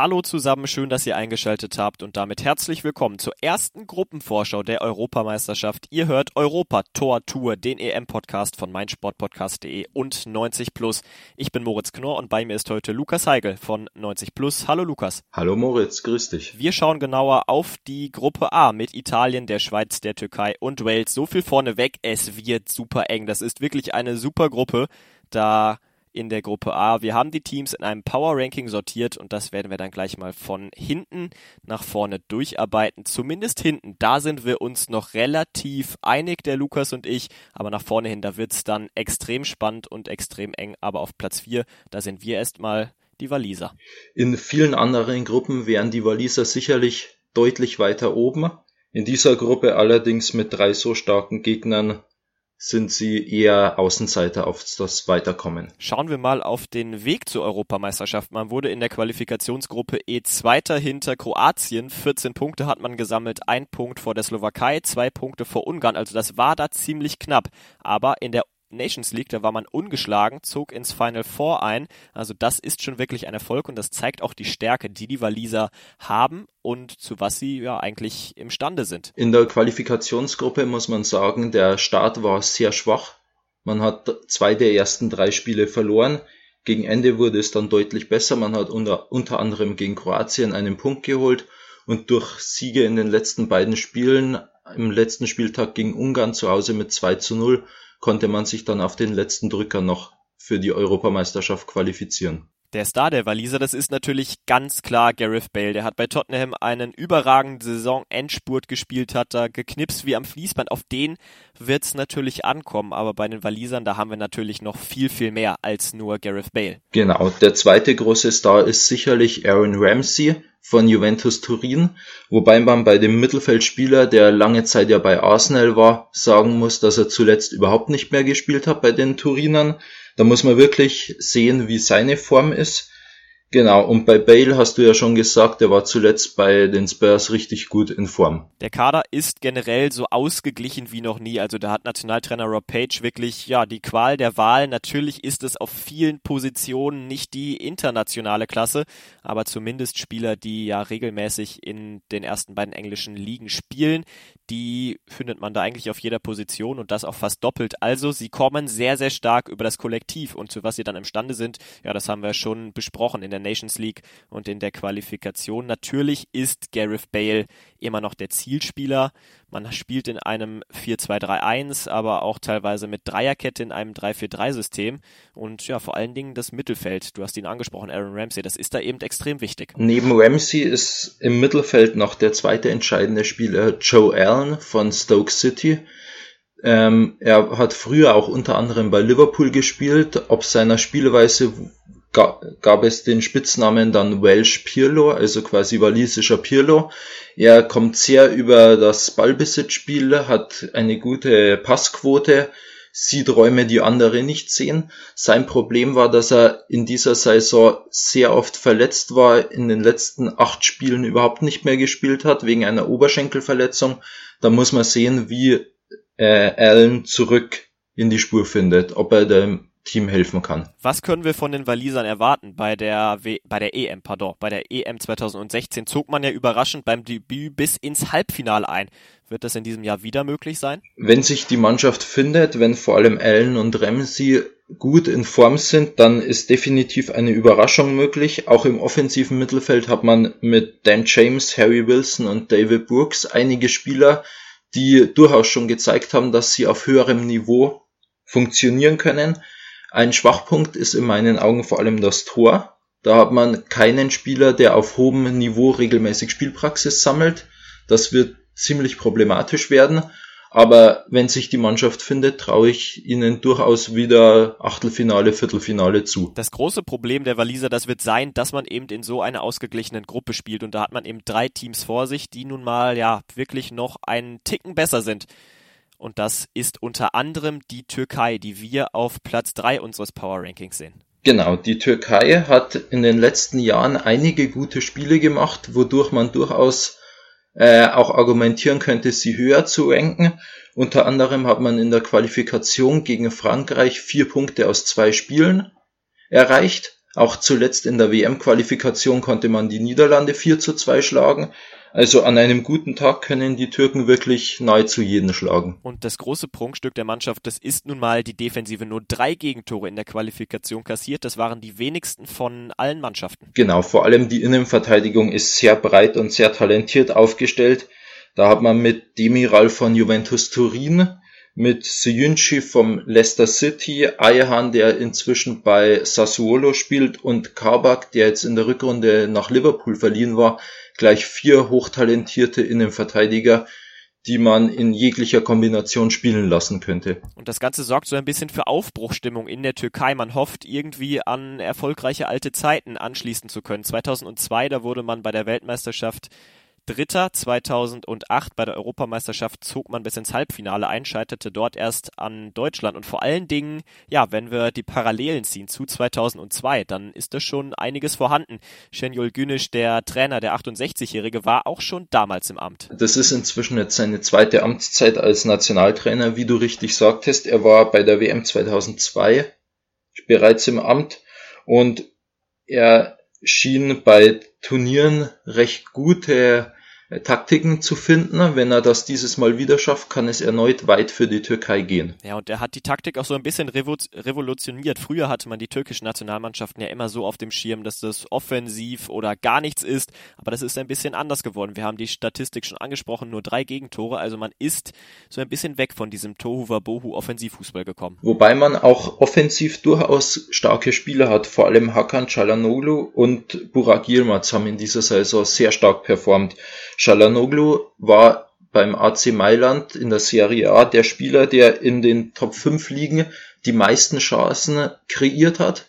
Hallo zusammen, schön, dass ihr eingeschaltet habt und damit herzlich willkommen zur ersten Gruppenvorschau der Europameisterschaft. Ihr hört Europa Tor Tour, den EM-Podcast von meinsportpodcast.de und 90 Plus. Ich bin Moritz Knorr und bei mir ist heute Lukas Heigel von 90 Plus. Hallo Lukas. Hallo Moritz, grüß dich. Wir schauen genauer auf die Gruppe A mit Italien, der Schweiz, der Türkei und Wales. So viel vorneweg, es wird super eng. Das ist wirklich eine super Gruppe. Da in der Gruppe A. Wir haben die Teams in einem Power Ranking sortiert und das werden wir dann gleich mal von hinten nach vorne durcharbeiten. Zumindest hinten, da sind wir uns noch relativ einig, der Lukas und ich, aber nach vorne hin, da wird es dann extrem spannend und extrem eng. Aber auf Platz 4, da sind wir erstmal die Waliser. In vielen anderen Gruppen wären die Waliser sicherlich deutlich weiter oben. In dieser Gruppe allerdings mit drei so starken Gegnern sind sie eher Außenseiter auf das Weiterkommen. Schauen wir mal auf den Weg zur Europameisterschaft. Man wurde in der Qualifikationsgruppe E Zweiter hinter Kroatien. 14 Punkte hat man gesammelt, ein Punkt vor der Slowakei, zwei Punkte vor Ungarn. Also das war da ziemlich knapp. Aber in der Nations League, da war man ungeschlagen, zog ins Final Four ein. Also das ist schon wirklich ein Erfolg und das zeigt auch die Stärke, die die Waliser haben und zu was sie ja eigentlich imstande sind. In der Qualifikationsgruppe muss man sagen, der Start war sehr schwach. Man hat zwei der ersten drei Spiele verloren. Gegen Ende wurde es dann deutlich besser. Man hat unter, unter anderem gegen Kroatien einen Punkt geholt und durch Siege in den letzten beiden Spielen, im letzten Spieltag gegen Ungarn zu Hause mit 2 zu 0, konnte man sich dann auf den letzten Drücker noch für die Europameisterschaft qualifizieren. Der Star der Waliser, das ist natürlich ganz klar Gareth Bale. Der hat bei Tottenham einen überragenden Saison-Endspurt gespielt, hat da geknipst wie am Fließband. Auf den wird's natürlich ankommen, aber bei den Walisern, da haben wir natürlich noch viel, viel mehr als nur Gareth Bale. Genau, der zweite große Star ist sicherlich Aaron Ramsey von Juventus Turin, wobei man bei dem Mittelfeldspieler, der lange Zeit ja bei Arsenal war, sagen muss, dass er zuletzt überhaupt nicht mehr gespielt hat bei den Turinern. Da muss man wirklich sehen, wie seine Form ist. Genau, und bei Bale hast du ja schon gesagt, er war zuletzt bei den Spurs richtig gut in Form. Der Kader ist generell so ausgeglichen wie noch nie. Also da hat Nationaltrainer Rob Page wirklich ja die Qual der Wahl. Natürlich ist es auf vielen Positionen nicht die internationale Klasse, aber zumindest Spieler, die ja regelmäßig in den ersten beiden englischen Ligen spielen, die findet man da eigentlich auf jeder Position und das auch fast doppelt. Also sie kommen sehr, sehr stark über das Kollektiv und zu was sie dann imstande sind, ja, das haben wir schon besprochen in der der Nations League und in der Qualifikation. Natürlich ist Gareth Bale immer noch der Zielspieler. Man spielt in einem 4-2-3-1, aber auch teilweise mit Dreierkette in einem 3-4-3-System und ja, vor allen Dingen das Mittelfeld. Du hast ihn angesprochen, Aaron Ramsey. Das ist da eben extrem wichtig. Neben Ramsey ist im Mittelfeld noch der zweite entscheidende Spieler Joe Allen von Stoke City. Ähm, er hat früher auch unter anderem bei Liverpool gespielt. Ob seiner Spielweise gab es den Spitznamen dann Welsh Pirlo, also quasi walisischer Pirlo. Er kommt sehr über das Ballbesitzspiel, hat eine gute Passquote, sieht Räume, die andere nicht sehen. Sein Problem war, dass er in dieser Saison sehr oft verletzt war, in den letzten acht Spielen überhaupt nicht mehr gespielt hat, wegen einer Oberschenkelverletzung. Da muss man sehen, wie äh, Allen zurück in die Spur findet, ob er dem Team helfen kann. Was können wir von den Walisern erwarten bei der w bei der EM, pardon, bei der EM 2016 zog man ja überraschend beim Debüt bis ins Halbfinale ein. Wird das in diesem Jahr wieder möglich sein? Wenn sich die Mannschaft findet, wenn vor allem Allen und Ramsey gut in Form sind, dann ist definitiv eine Überraschung möglich. Auch im offensiven Mittelfeld hat man mit Dan James, Harry Wilson und David Brooks einige Spieler, die durchaus schon gezeigt haben, dass sie auf höherem Niveau funktionieren können. Ein Schwachpunkt ist in meinen Augen vor allem das Tor. Da hat man keinen Spieler, der auf hohem Niveau regelmäßig Spielpraxis sammelt. Das wird ziemlich problematisch werden. Aber wenn sich die Mannschaft findet, traue ich ihnen durchaus wieder Achtelfinale, Viertelfinale zu. Das große Problem der Waliser, das wird sein, dass man eben in so einer ausgeglichenen Gruppe spielt und da hat man eben drei Teams vor sich, die nun mal ja wirklich noch einen Ticken besser sind. Und das ist unter anderem die Türkei, die wir auf Platz 3 unseres Power Rankings sehen. Genau, die Türkei hat in den letzten Jahren einige gute Spiele gemacht, wodurch man durchaus äh, auch argumentieren könnte, sie höher zu ranken. Unter anderem hat man in der Qualifikation gegen Frankreich vier Punkte aus zwei Spielen erreicht. Auch zuletzt in der WM-Qualifikation konnte man die Niederlande 4 zu 2 schlagen. Also an einem guten Tag können die Türken wirklich nahezu jeden schlagen. Und das große Prunkstück der Mannschaft, das ist nun mal die Defensive. Nur drei Gegentore in der Qualifikation kassiert. Das waren die wenigsten von allen Mannschaften. Genau, vor allem die Innenverteidigung ist sehr breit und sehr talentiert aufgestellt. Da hat man mit Demiral von Juventus Turin, mit Seyunchi vom Leicester City, Ayhan, der inzwischen bei Sassuolo spielt und Kabak, der jetzt in der Rückrunde nach Liverpool verliehen war, gleich vier hochtalentierte Innenverteidiger, die man in jeglicher Kombination spielen lassen könnte. Und das Ganze sorgt so ein bisschen für Aufbruchstimmung in der Türkei. Man hofft irgendwie an erfolgreiche alte Zeiten anschließen zu können. 2002, da wurde man bei der Weltmeisterschaft Dritter 2008 bei der Europameisterschaft zog man bis ins Halbfinale ein, scheiterte dort erst an Deutschland. Und vor allen Dingen, ja, wenn wir die Parallelen ziehen zu 2002, dann ist da schon einiges vorhanden. Şenol Güneş, der Trainer, der 68-Jährige, war auch schon damals im Amt. Das ist inzwischen jetzt seine zweite Amtszeit als Nationaltrainer, wie du richtig sagtest. Er war bei der WM 2002 bereits im Amt und er schien bei Turnieren recht gute Taktiken zu finden. Wenn er das dieses Mal wieder schafft, kann es erneut weit für die Türkei gehen. Ja, und er hat die Taktik auch so ein bisschen revolutioniert. Früher hatte man die türkischen Nationalmannschaften ja immer so auf dem Schirm, dass das offensiv oder gar nichts ist. Aber das ist ein bisschen anders geworden. Wir haben die Statistik schon angesprochen, nur drei Gegentore. Also man ist so ein bisschen weg von diesem Tohu-Wabohu Offensivfußball gekommen. Wobei man auch offensiv durchaus starke Spieler hat. Vor allem Hakan Çalhanoğlu und Burak Yilmaz haben in dieser Saison sehr stark performt. Çalhanoğlu war beim AC Mailand in der Serie A der Spieler, der in den Top 5 Ligen die meisten Chancen kreiert hat.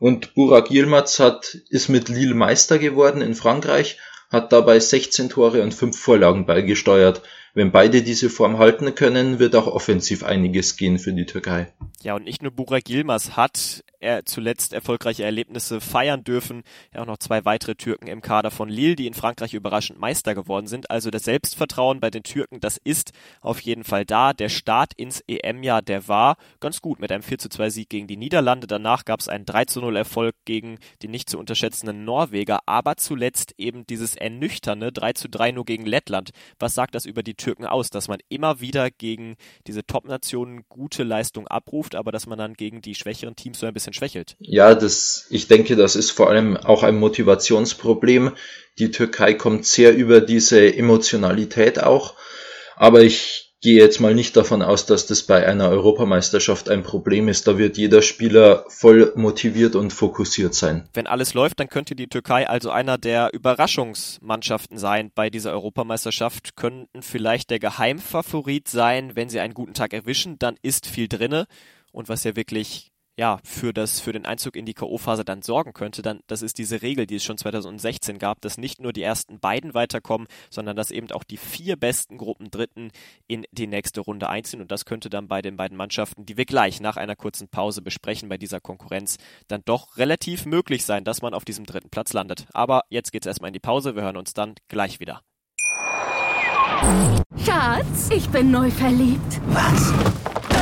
Und Burak Yilmaz hat, ist mit Lille Meister geworden in Frankreich, hat dabei 16 Tore und 5 Vorlagen beigesteuert. Wenn beide diese Form halten können, wird auch offensiv einiges gehen für die Türkei. Ja, und nicht nur Burak Yilmaz hat er zuletzt erfolgreiche Erlebnisse feiern dürfen. Ja, auch noch zwei weitere Türken im Kader von Lille, die in Frankreich überraschend Meister geworden sind. Also das Selbstvertrauen bei den Türken, das ist auf jeden Fall da. Der Start ins EM-Jahr, der war ganz gut mit einem 4 zu 2 Sieg gegen die Niederlande. Danach gab es einen 3 zu 0 Erfolg gegen die nicht zu unterschätzenden Norweger, aber zuletzt eben dieses ernüchternde 3 zu 3 nur gegen Lettland. Was sagt das über die Türken aus, dass man immer wieder gegen diese Top-Nationen gute Leistung abruft, aber dass man dann gegen die schwächeren Teams so ein bisschen schwächelt. Ja, das, ich denke, das ist vor allem auch ein Motivationsproblem. Die Türkei kommt sehr über diese Emotionalität auch. Aber ich gehe jetzt mal nicht davon aus, dass das bei einer Europameisterschaft ein Problem ist. Da wird jeder Spieler voll motiviert und fokussiert sein. Wenn alles läuft, dann könnte die Türkei also einer der Überraschungsmannschaften sein bei dieser Europameisterschaft, könnten vielleicht der Geheimfavorit sein, wenn sie einen guten Tag erwischen, dann ist viel drinne. Und was ja wirklich ja, für das, für den Einzug in die K.O.-Phase dann sorgen könnte, dann, das ist diese Regel, die es schon 2016 gab, dass nicht nur die ersten beiden weiterkommen, sondern dass eben auch die vier besten Gruppen Dritten in die nächste Runde einziehen. Und das könnte dann bei den beiden Mannschaften, die wir gleich nach einer kurzen Pause besprechen, bei dieser Konkurrenz, dann doch relativ möglich sein, dass man auf diesem dritten Platz landet. Aber jetzt geht's erstmal in die Pause. Wir hören uns dann gleich wieder. Schatz, ich bin neu verliebt. Was?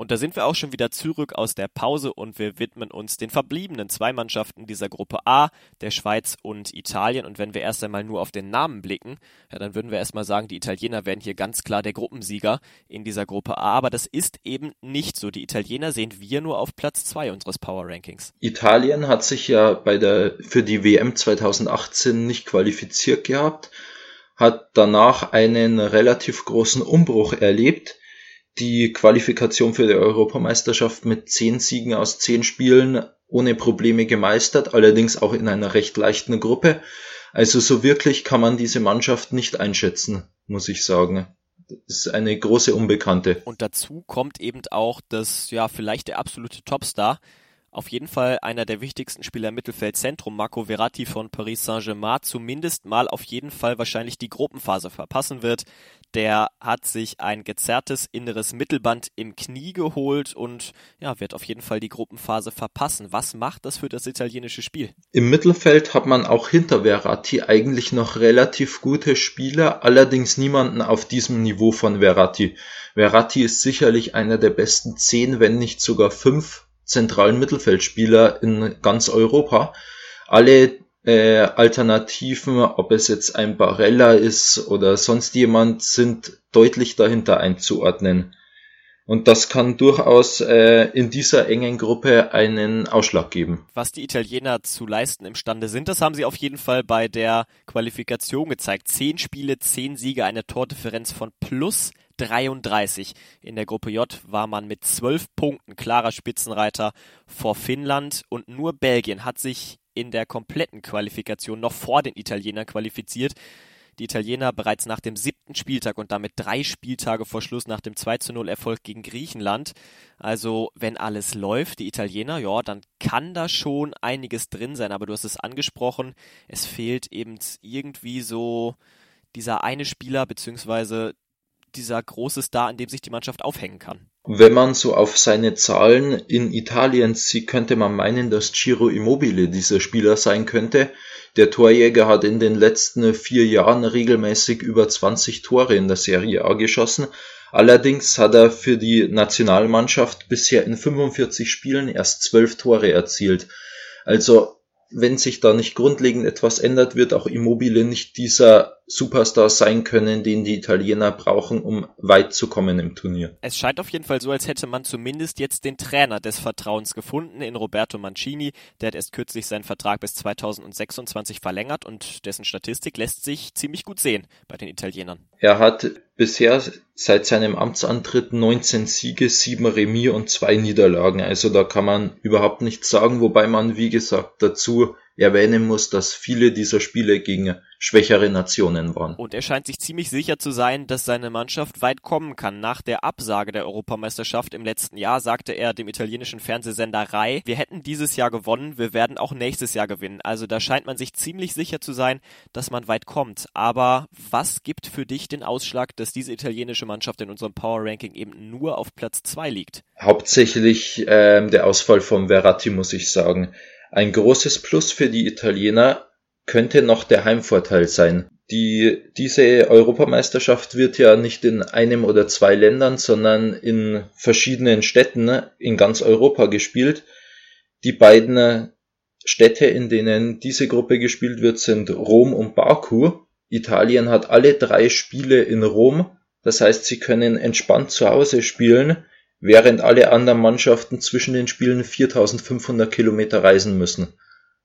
Und da sind wir auch schon wieder zurück aus der Pause und wir widmen uns den verbliebenen zwei Mannschaften dieser Gruppe A, der Schweiz und Italien. Und wenn wir erst einmal nur auf den Namen blicken, ja, dann würden wir erstmal sagen, die Italiener werden hier ganz klar der Gruppensieger in dieser Gruppe A. Aber das ist eben nicht so. Die Italiener sehen wir nur auf Platz zwei unseres Power Rankings. Italien hat sich ja bei der, für die WM 2018 nicht qualifiziert gehabt, hat danach einen relativ großen Umbruch erlebt die Qualifikation für die Europameisterschaft mit zehn Siegen aus zehn Spielen ohne Probleme gemeistert, allerdings auch in einer recht leichten Gruppe. Also so wirklich kann man diese Mannschaft nicht einschätzen, muss ich sagen. Das ist eine große Unbekannte. Und dazu kommt eben auch, dass ja vielleicht der absolute Topstar Auf jeden Fall einer der wichtigsten Spieler im Mittelfeldzentrum, Marco Verratti von Paris Saint-Germain, zumindest mal auf jeden Fall wahrscheinlich die Gruppenphase verpassen wird. Der hat sich ein gezerrtes inneres Mittelband im Knie geholt und ja, wird auf jeden Fall die Gruppenphase verpassen. Was macht das für das italienische Spiel? Im Mittelfeld hat man auch hinter Verratti eigentlich noch relativ gute Spieler, allerdings niemanden auf diesem Niveau von Verratti. Verratti ist sicherlich einer der besten zehn, wenn nicht sogar fünf zentralen Mittelfeldspieler in ganz Europa. Alle äh, Alternativen, ob es jetzt ein Barella ist oder sonst jemand, sind deutlich dahinter einzuordnen. Und das kann durchaus äh, in dieser engen Gruppe einen Ausschlag geben. Was die Italiener zu leisten imstande sind, das haben sie auf jeden Fall bei der Qualifikation gezeigt. Zehn Spiele, zehn Siege, eine Tordifferenz von plus 33. In der Gruppe J war man mit zwölf Punkten klarer Spitzenreiter vor Finnland und nur Belgien hat sich in der kompletten Qualifikation noch vor den Italienern qualifiziert. Die Italiener bereits nach dem siebten Spieltag und damit drei Spieltage vor Schluss nach dem 2 zu 0 Erfolg gegen Griechenland. Also, wenn alles läuft, die Italiener, ja, dann kann da schon einiges drin sein, aber du hast es angesprochen, es fehlt eben irgendwie so dieser eine Spieler, beziehungsweise dieser große Star, an dem sich die Mannschaft aufhängen kann. Wenn man so auf seine Zahlen in Italien sieht, könnte man meinen, dass Ciro Immobile dieser Spieler sein könnte. Der Torjäger hat in den letzten vier Jahren regelmäßig über 20 Tore in der Serie A geschossen. Allerdings hat er für die Nationalmannschaft bisher in 45 Spielen erst 12 Tore erzielt. Also wenn sich da nicht grundlegend etwas ändert, wird auch Immobile nicht dieser Superstar sein können, den die Italiener brauchen, um weit zu kommen im Turnier. Es scheint auf jeden Fall so, als hätte man zumindest jetzt den Trainer des Vertrauens gefunden in Roberto Mancini. Der hat erst kürzlich seinen Vertrag bis 2026 verlängert und dessen Statistik lässt sich ziemlich gut sehen bei den Italienern. Er hat bisher seit seinem Amtsantritt 19 Siege, 7 Remis und 2 Niederlagen. Also da kann man überhaupt nichts sagen, wobei man, wie gesagt, dazu erwähnen muss, dass viele dieser Spiele gegen schwächere Nationen waren. Und er scheint sich ziemlich sicher zu sein, dass seine Mannschaft weit kommen kann. Nach der Absage der Europameisterschaft im letzten Jahr sagte er dem italienischen Fernsehsender Rai, wir hätten dieses Jahr gewonnen, wir werden auch nächstes Jahr gewinnen. Also da scheint man sich ziemlich sicher zu sein, dass man weit kommt. Aber was gibt für dich den Ausschlag, dass diese italienische Mannschaft in unserem Power Ranking eben nur auf Platz zwei liegt? Hauptsächlich ähm, der Ausfall von Verratti, muss ich sagen. Ein großes Plus für die Italiener könnte noch der Heimvorteil sein. Die, diese Europameisterschaft wird ja nicht in einem oder zwei Ländern, sondern in verschiedenen Städten in ganz Europa gespielt. Die beiden Städte, in denen diese Gruppe gespielt wird, sind Rom und Baku. Italien hat alle drei Spiele in Rom. Das heißt, sie können entspannt zu Hause spielen, während alle anderen Mannschaften zwischen den Spielen 4500 Kilometer reisen müssen.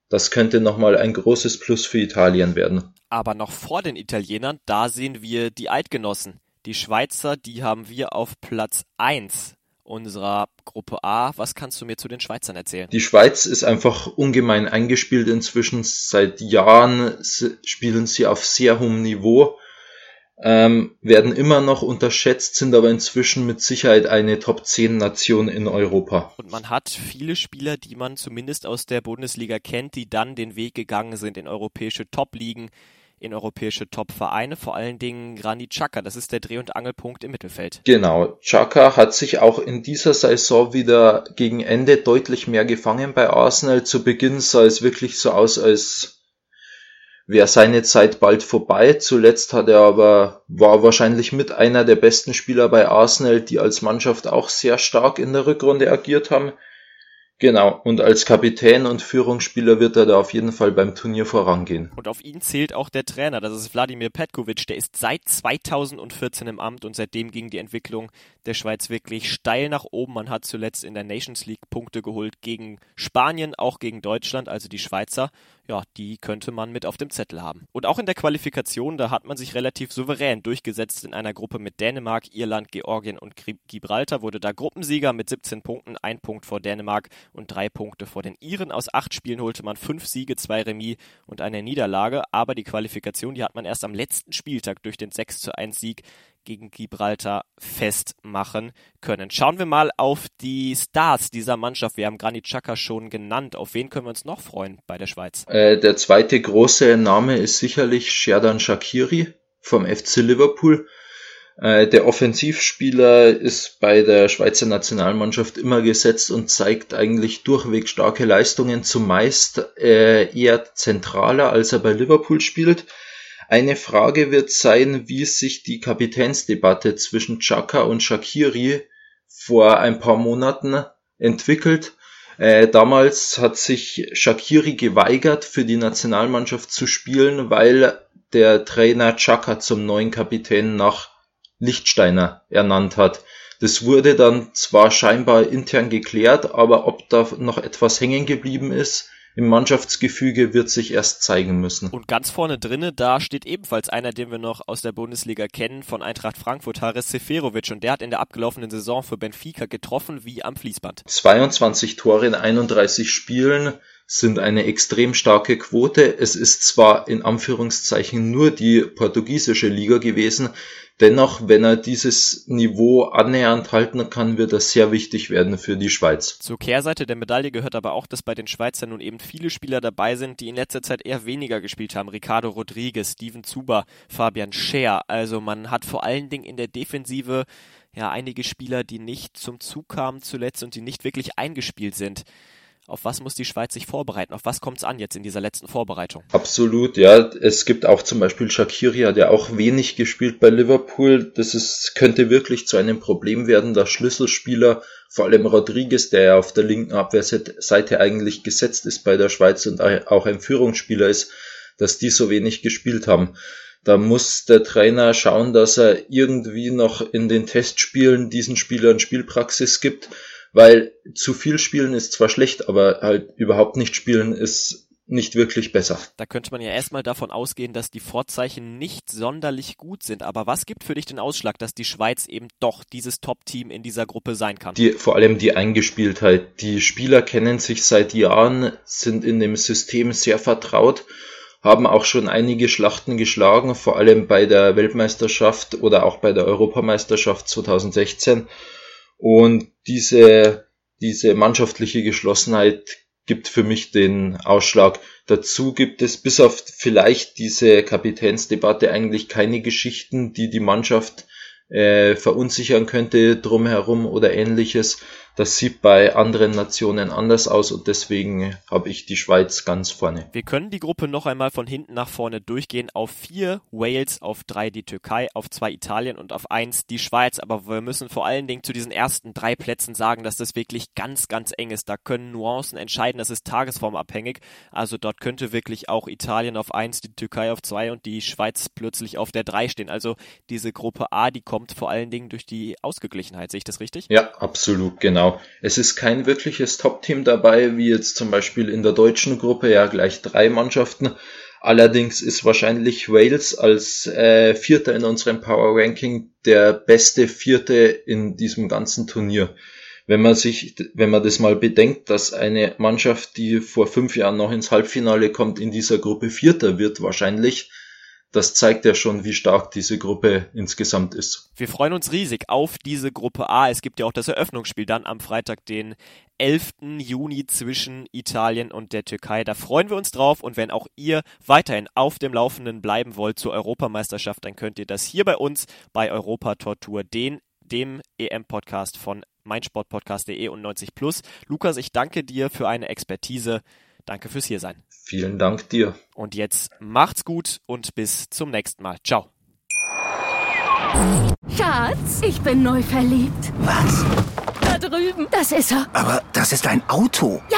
Das könnte nochmal ein großes Plus für Italien werden. Aber noch vor den Italienern, da sehen wir die Eidgenossen. Die Schweizer, die haben wir auf Platz 1 unserer Gruppe A. Was kannst du mir zu den Schweizern erzählen? Die Schweiz ist einfach ungemein eingespielt inzwischen. Seit Jahren spielen sie auf sehr hohem Niveau ähm, werden immer noch unterschätzt, sind aber inzwischen mit Sicherheit eine Top 10 Nation in Europa. Und man hat viele Spieler, die man zumindest aus der Bundesliga kennt, die dann den Weg gegangen sind in europäische Top-Ligen, in europäische Top-Vereine, vor allen Dingen Granit Xhaka, das ist der Dreh- und Angelpunkt im Mittelfeld. Genau, Xhaka hat sich auch in dieser Saison wieder gegen Ende deutlich mehr gefangen bei Arsenal. Zu Beginn sah es wirklich so aus, als wäre seine Zeit bald vorbei. Zuletzt hat er aber, war wahrscheinlich mit einer der besten Spieler bei Arsenal, die als Mannschaft auch sehr stark in der Rückrunde agiert haben. Genau, und als Kapitän und Führungsspieler wird er da auf jeden Fall beim Turnier vorangehen. Und auf ihn zählt auch der Trainer, das ist Wladimir Petkovic, der ist seit 2014 im Amt und seitdem ging die Entwicklung der Schweiz wirklich steil nach oben. Man hat zuletzt in der Nations League Punkte geholt gegen Spanien, auch gegen Deutschland, also die Schweizer ja, die könnte man mit auf dem Zettel haben. Und auch in der Qualifikation, da hat man sich relativ souverän durchgesetzt in einer Gruppe mit Dänemark, Irland, Georgien und Gibraltar, wurde da Gruppensieger mit 17 Punkten, ein Punkt vor Dänemark und drei Punkte vor den Iren. Aus acht Spielen holte man fünf Siege, zwei Remis und eine Niederlage, aber die Qualifikation, die hat man erst am letzten Spieltag durch den 6 zu 1 Sieg gegen Gibraltar festmachen können. Schauen wir mal auf die Stars dieser Mannschaft. Wir haben Granit Xhaka schon genannt. Auf wen können wir uns noch freuen bei der Schweiz? Äh, der zweite große Name ist sicherlich Sherdan Shakiri vom FC Liverpool. Äh, der Offensivspieler ist bei der Schweizer Nationalmannschaft immer gesetzt und zeigt eigentlich durchweg starke Leistungen, zumeist äh, eher zentraler, als er bei Liverpool spielt. Eine Frage wird sein, wie sich die Kapitänsdebatte zwischen Chaka und Shakiri vor ein paar Monaten entwickelt. Äh, damals hat sich Shakiri geweigert, für die Nationalmannschaft zu spielen, weil der Trainer Chaka zum neuen Kapitän nach Lichtsteiner ernannt hat. Das wurde dann zwar scheinbar intern geklärt, aber ob da noch etwas hängen geblieben ist, im Mannschaftsgefüge wird sich erst zeigen müssen. Und ganz vorne drinne, da steht ebenfalls einer, den wir noch aus der Bundesliga kennen, von Eintracht Frankfurt, Haris Seferovic. Und der hat in der abgelaufenen Saison für Benfica getroffen wie am Fließband. 22 Tore in 31 Spielen sind eine extrem starke Quote. Es ist zwar in Anführungszeichen nur die portugiesische Liga gewesen, Dennoch, wenn er dieses Niveau annähernd halten kann, wird das sehr wichtig werden für die Schweiz. Zur Kehrseite der Medaille gehört aber auch, dass bei den Schweizern nun eben viele Spieler dabei sind, die in letzter Zeit eher weniger gespielt haben. Ricardo Rodriguez, Steven Zuber, Fabian Scher. Also man hat vor allen Dingen in der Defensive ja einige Spieler, die nicht zum Zug kamen zuletzt und die nicht wirklich eingespielt sind. Auf was muss die Schweiz sich vorbereiten? Auf was kommt es an jetzt in dieser letzten Vorbereitung? Absolut, ja. Es gibt auch zum Beispiel Shakiria, der auch wenig gespielt bei Liverpool. Das ist, könnte wirklich zu einem Problem werden, dass Schlüsselspieler, vor allem Rodriguez, der ja auf der linken Abwehrseite eigentlich gesetzt ist bei der Schweiz und auch ein Führungsspieler ist, dass die so wenig gespielt haben. Da muss der Trainer schauen, dass er irgendwie noch in den Testspielen diesen Spielern Spielpraxis gibt weil zu viel spielen ist zwar schlecht, aber halt überhaupt nicht spielen ist nicht wirklich besser. Da könnte man ja erstmal davon ausgehen, dass die Vorzeichen nicht sonderlich gut sind. Aber was gibt für dich den Ausschlag, dass die Schweiz eben doch dieses Top-Team in dieser Gruppe sein kann? Die, vor allem die Eingespieltheit. Die Spieler kennen sich seit Jahren, sind in dem System sehr vertraut, haben auch schon einige Schlachten geschlagen, vor allem bei der Weltmeisterschaft oder auch bei der Europameisterschaft 2016 und diese, diese mannschaftliche Geschlossenheit gibt für mich den Ausschlag. Dazu gibt es bis auf vielleicht diese Kapitänsdebatte eigentlich keine Geschichten, die die Mannschaft äh, verunsichern könnte drumherum oder ähnliches. Das sieht bei anderen Nationen anders aus und deswegen habe ich die Schweiz ganz vorne. Wir können die Gruppe noch einmal von hinten nach vorne durchgehen. Auf vier Wales, auf drei die Türkei, auf zwei Italien und auf eins die Schweiz. Aber wir müssen vor allen Dingen zu diesen ersten drei Plätzen sagen, dass das wirklich ganz, ganz eng ist. Da können Nuancen entscheiden. Das ist tagesformabhängig. Also dort könnte wirklich auch Italien auf eins, die Türkei auf zwei und die Schweiz plötzlich auf der drei stehen. Also diese Gruppe A, die kommt vor allen Dingen durch die Ausgeglichenheit. Sehe ich das richtig? Ja, absolut, genau. Genau. Es ist kein wirkliches Top-Team dabei, wie jetzt zum Beispiel in der deutschen Gruppe ja gleich drei Mannschaften. Allerdings ist wahrscheinlich Wales als äh, Vierter in unserem Power Ranking der beste Vierte in diesem ganzen Turnier. Wenn man sich, wenn man das mal bedenkt, dass eine Mannschaft, die vor fünf Jahren noch ins Halbfinale kommt, in dieser Gruppe Vierter wird wahrscheinlich, das zeigt ja schon, wie stark diese Gruppe insgesamt ist. Wir freuen uns riesig auf diese Gruppe A. Es gibt ja auch das Eröffnungsspiel dann am Freitag, den 11. Juni zwischen Italien und der Türkei. Da freuen wir uns drauf und wenn auch ihr weiterhin auf dem Laufenden bleiben wollt zur Europameisterschaft, dann könnt ihr das hier bei uns bei Europa Tortur, den dem EM-Podcast von meinsportpodcast.de und 90 Plus. Lukas, ich danke dir für eine Expertise. Danke fürs Hiersein. Vielen Dank dir. Und jetzt macht's gut und bis zum nächsten Mal. Ciao. Schatz, ich bin neu verliebt. Was? Da drüben. Das ist er. Aber das ist ein Auto. Ja,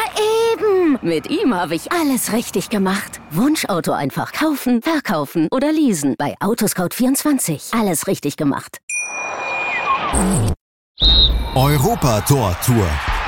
eben. Mit ihm habe ich alles richtig gemacht. Wunschauto einfach kaufen, verkaufen oder leasen. Bei Autoscout24. Alles richtig gemacht. Europa Tor Tour.